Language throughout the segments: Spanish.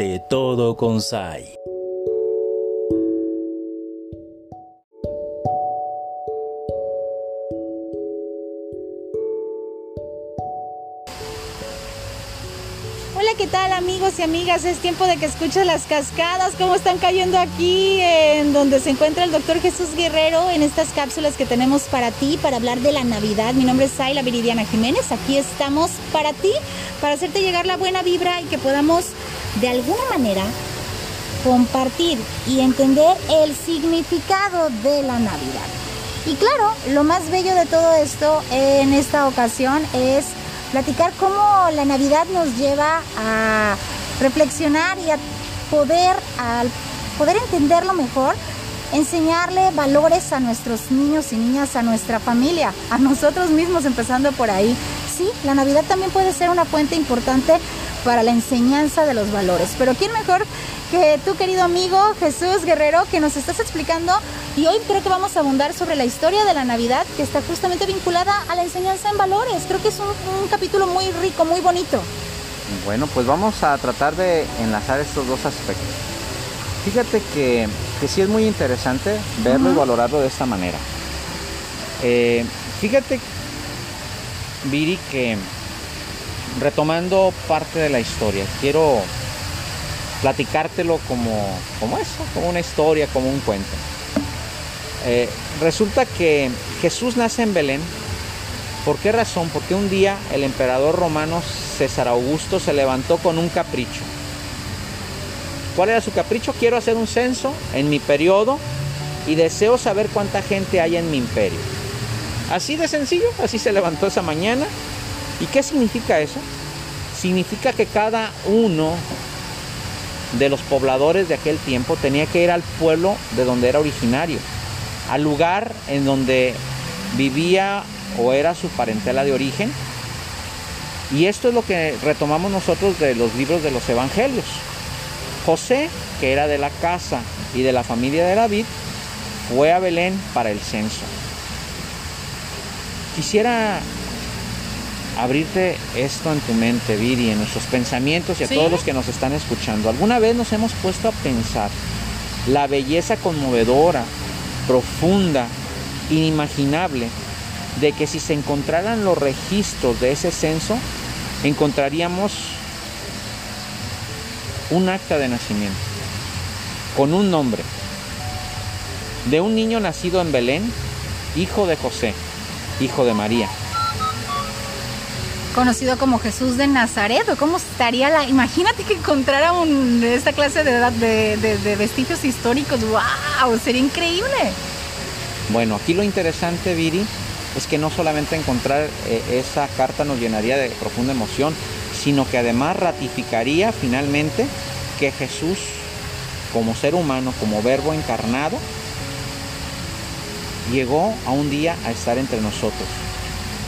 de todo Consai. Hola, ¿qué tal amigos y amigas? Es tiempo de que escuches las cascadas, cómo están cayendo aquí en donde se encuentra el doctor Jesús Guerrero en estas cápsulas que tenemos para ti, para hablar de la Navidad. Mi nombre es Zayla Viridiana Jiménez, aquí estamos para ti, para hacerte llegar la buena vibra y que podamos de alguna manera compartir y entender el significado de la Navidad. Y claro, lo más bello de todo esto en esta ocasión es platicar cómo la Navidad nos lleva a reflexionar y a poder, al poder entenderlo mejor, enseñarle valores a nuestros niños y niñas, a nuestra familia, a nosotros mismos, empezando por ahí. Sí, la Navidad también puede ser una fuente importante para la enseñanza de los valores. Pero ¿quién mejor que tú, querido amigo Jesús Guerrero, que nos estás explicando? Y hoy creo que vamos a abundar sobre la historia de la Navidad, que está justamente vinculada a la enseñanza en valores. Creo que es un, un capítulo muy rico, muy bonito. Bueno, pues vamos a tratar de enlazar estos dos aspectos. Fíjate que, que sí es muy interesante verlo y Ujú. valorarlo de esta manera. Eh, fíjate, Viri, que retomando parte de la historia, quiero platicártelo como, como eso, como una historia, como un cuento. Eh, resulta que Jesús nace en Belén. ¿Por qué razón? Porque un día el emperador romano César Augusto se levantó con un capricho. ¿Cuál era su capricho? Quiero hacer un censo en mi periodo y deseo saber cuánta gente hay en mi imperio. Así de sencillo, así se levantó esa mañana. ¿Y qué significa eso? Significa que cada uno de los pobladores de aquel tiempo tenía que ir al pueblo de donde era originario, al lugar en donde vivía o era su parentela de origen. Y esto es lo que retomamos nosotros de los libros de los evangelios. José, que era de la casa y de la familia de David, fue a Belén para el censo. Quisiera abrirte esto en tu mente, Viri, en nuestros pensamientos y a Sí. todos los que nos están escuchando. ¿Alguna vez nos hemos puesto a pensar la belleza conmovedora, profunda, inimaginable de que si se encontraran los registros de ese censo, encontraríamos un acta de nacimiento con un nombre de un niño nacido en Belén, hijo de José, hijo de María. Conocido como Jesús de Nazaret, o cómo estaría la. Imagínate que encontrara esta clase de, de, de- de vestigios históricos. ¡Wow! Sería increíble. Bueno, aquí lo interesante, Viri, es que no solamente encontrar eh, esa carta nos llenaría de profunda emoción, sino que además ratificaría finalmente que Jesús, como ser humano, como verbo encarnado, llegó a un día a estar entre nosotros.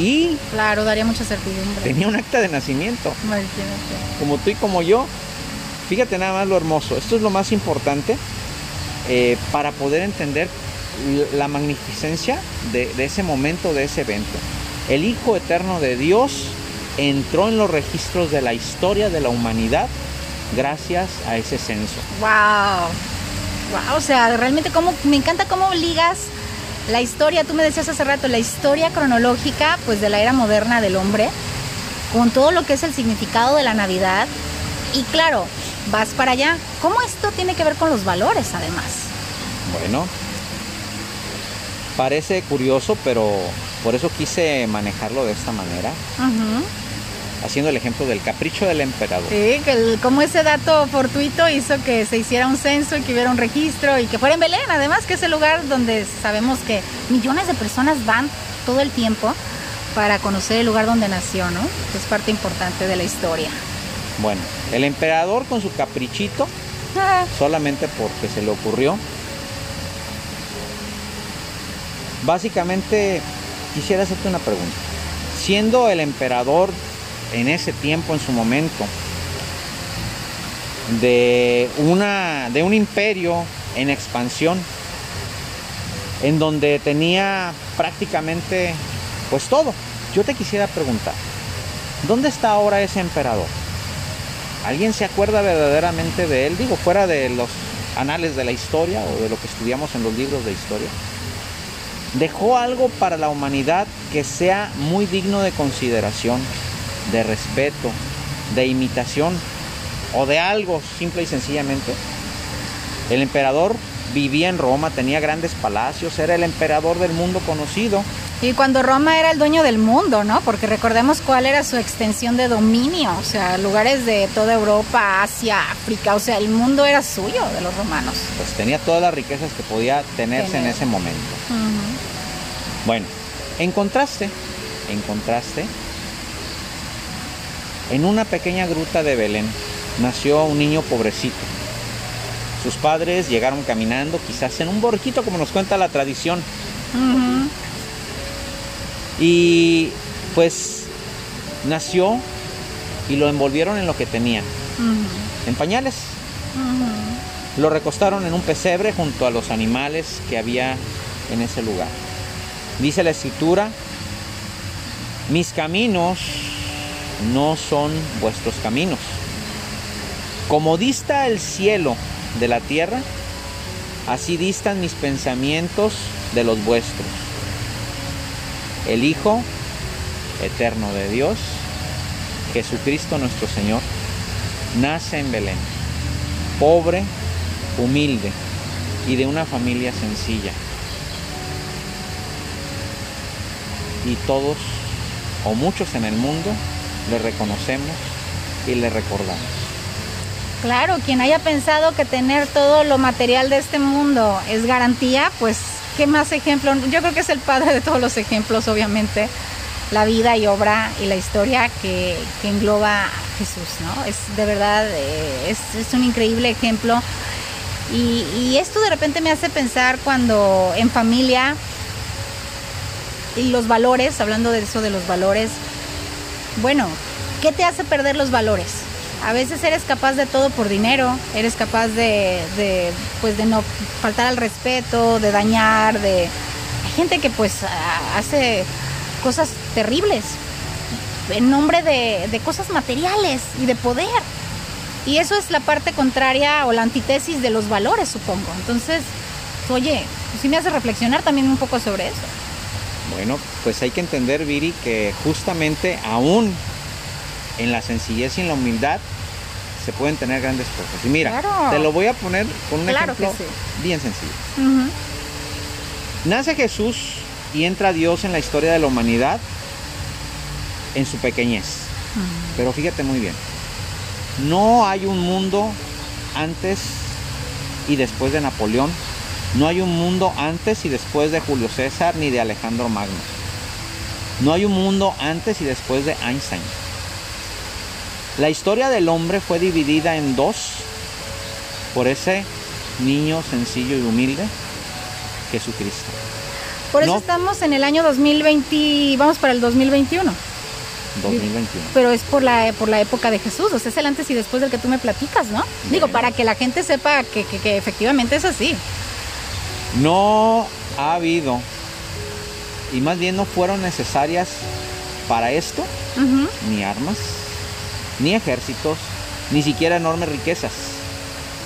Y Claro, daría mucha certidumbre. tenía un acta de nacimiento, Imagínate. como tú y como yo. Fíjate nada más lo hermoso. Esto es lo más importante eh, para poder entender la magnificencia de, de ese momento, de ese evento. El Hijo Eterno de Dios entró en los registros de la historia de la humanidad gracias a ese censo. Wow. Wow, o sea, realmente cómo me encanta cómo ligas la historia, tú me decías hace rato, la historia cronológica pues de la era moderna del hombre con todo lo que es el significado de la Navidad y claro, vas para allá. ¿Cómo esto tiene que ver con los valores además? Bueno, parece curioso, pero por eso quise manejarlo de esta manera. Haciendo el ejemplo del capricho del emperador. Sí, que como ese dato fortuito hizo que se hiciera un censo y que hubiera un registro y que fuera en Belén, además que es el lugar donde sabemos que millones de personas van todo el tiempo para conocer el lugar donde nació, ¿no? Es parte importante de la historia. Bueno, el emperador con su caprichito, solamente porque se le ocurrió, básicamente quisiera hacerte una pregunta. Siendo el emperador en ese tiempo, en su momento, de, una, de un imperio en expansión, en donde tenía prácticamente pues todo, yo te quisiera preguntar, ¿dónde está ahora ese emperador? ¿Alguien se acuerda verdaderamente de él? Digo, fuera de los anales de la historia o de lo que estudiamos en los libros de historia. Dejó algo para la humanidad que sea muy digno de consideración, de respeto, de imitación o de algo simple y sencillamente. El emperador vivía en Roma, tenía grandes palacios, era el emperador del mundo conocido. Y cuando Roma era el dueño del mundo, ¿no? Porque recordemos cuál era su extensión de dominio, o sea, lugares de toda Europa, Asia, África, o sea, el mundo era suyo de los romanos. Pues tenía todas las riquezas que podía tenerse en ese momento. Bueno, en contraste, en contraste, en una pequeña gruta de Belén nació un niño pobrecito. Sus padres llegaron caminando, quizás en un borquito, como nos cuenta la tradición. Y pues nació y lo envolvieron en lo que tenía, en pañales. Lo recostaron en un pesebre junto a los animales que había en ese lugar. Dice la escritura, mis caminos no son vuestros caminos. Como dista el cielo de la tierra, así distan mis pensamientos de los vuestros. El Hijo eterno de Dios, Jesucristo nuestro Señor, nace en Belén, pobre, humilde y de una familia sencilla. Y todos, o muchos en el mundo, le reconocemos y le recordamos. Claro, quien haya pensado que tener todo lo material de este mundo es garantía, pues qué más ejemplo. Yo creo que es el padre de todos los ejemplos, obviamente, la vida y obra y la historia que, engloba Jesús, ¿no? Es de verdad, eh, es, un increíble ejemplo. Y esto de repente me hace pensar cuando en familia y los valores, hablando de eso de los valores, bueno, ¿qué te hace perder los valores? A veces eres capaz de todo por dinero, eres capaz de, pues de no faltar al respeto, de dañar, de hay gente que pues hace cosas terribles en nombre de, de cosas materiales y de poder. Y eso es la parte contraria o la antítesis de los valores, supongo. Entonces, oye, sí me hace reflexionar también un poco sobre eso. Bueno, pues hay que entender, Viri, que justamente aún en la sencillez y en la humildad se pueden tener grandes cosas. Y mira, te lo voy a poner con un ejemplo bien sencillo. Nace Jesús y entra Dios en la historia de la humanidad en su pequeñez. Pero fíjate muy bien, no hay un mundo antes y después de Napoleón no hay un mundo antes y después de Julio César ni de Alejandro Magno. No hay un mundo antes y después de Einstein. La historia del hombre fue dividida en dos por ese niño sencillo y humilde, Jesucristo. Por eso estamos en el año 2020, vamos para el 2021. 2021. Pero es por la, por la época de Jesús, o sea, es el antes y después del que tú me platicas, ¿no? Digo, para que la gente sepa que, que efectivamente es así. No ha habido, y más bien no fueron necesarias para esto, ni armas, ni ejércitos, ni siquiera enormes riquezas,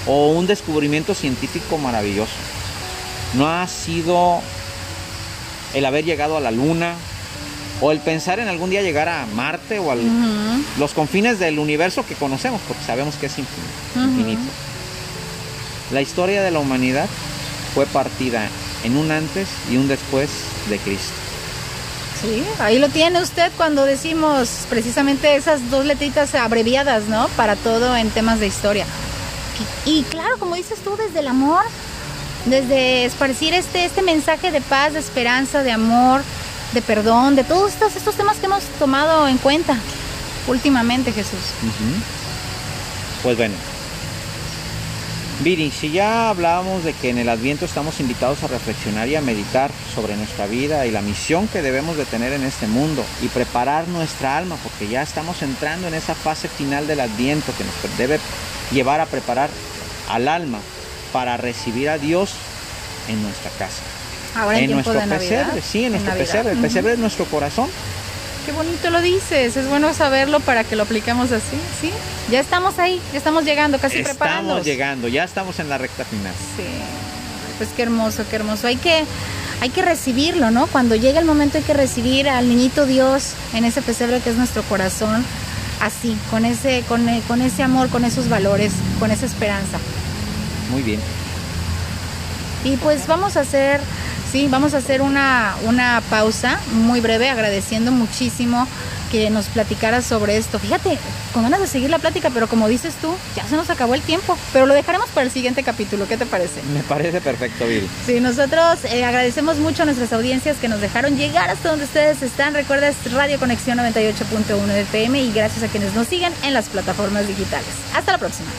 o un descubrimiento científico maravilloso. No ha sido el haber llegado a la luna, o el pensar en algún día llegar a Marte o a los confines del universo que conocemos, porque sabemos que es infinito. La historia de la humanidad fue partida en un antes y un después de Cristo. Sí, ahí lo tiene usted cuando decimos precisamente esas dos letritas abreviadas, ¿no? Para todo en temas de historia. Y, claro, como dices tú, desde el amor, desde esparcir este, este mensaje de paz, de esperanza, de amor, de perdón, de todos estos, estos temas que hemos tomado en cuenta últimamente, Jesús. Pues bueno, Viri, si ya hablábamos de que en el Adviento estamos invitados a reflexionar y a meditar sobre nuestra vida y la misión que debemos de tener en este mundo y preparar nuestra alma, porque ya estamos entrando en esa fase final del Adviento que nos debe llevar a preparar al alma para recibir a Dios en nuestra casa. Ahora en, nuestro pesebre, sí, en nuestro pesebre. El pesebre es nuestro corazón. Qué bonito lo dices, es bueno saberlo para que lo apliquemos así, ¿sí? Ya estamos ahí, ya estamos llegando, casi preparando. Estamos llegando, ya estamos en la recta final. Sí, pues qué hermoso, qué hermoso. Hay que, hay que recibirlo, ¿no? Cuando llega el momento hay que recibir al niñito Dios en ese pesebre que es nuestro corazón, así, con ese, con, con ese amor, con esos valores, con esa esperanza. Muy bien. Y pues vamos a hacer Sí, vamos a hacer una, una pausa muy breve, agradeciendo muchísimo que nos platicaras sobre esto. Fíjate, con ganas de seguir la plática, pero como dices tú, ya se nos acabó el tiempo. Pero lo dejaremos para el siguiente capítulo. ¿Qué te parece? Me parece perfecto, Viri. Sí, nosotros eh, agradecemos mucho a nuestras audiencias que nos dejaron llegar hasta donde ustedes están. Recuerda, es Radio Conexión 98.1 FM y gracias a quienes nos siguen en las plataformas digitales. Hasta la próxima.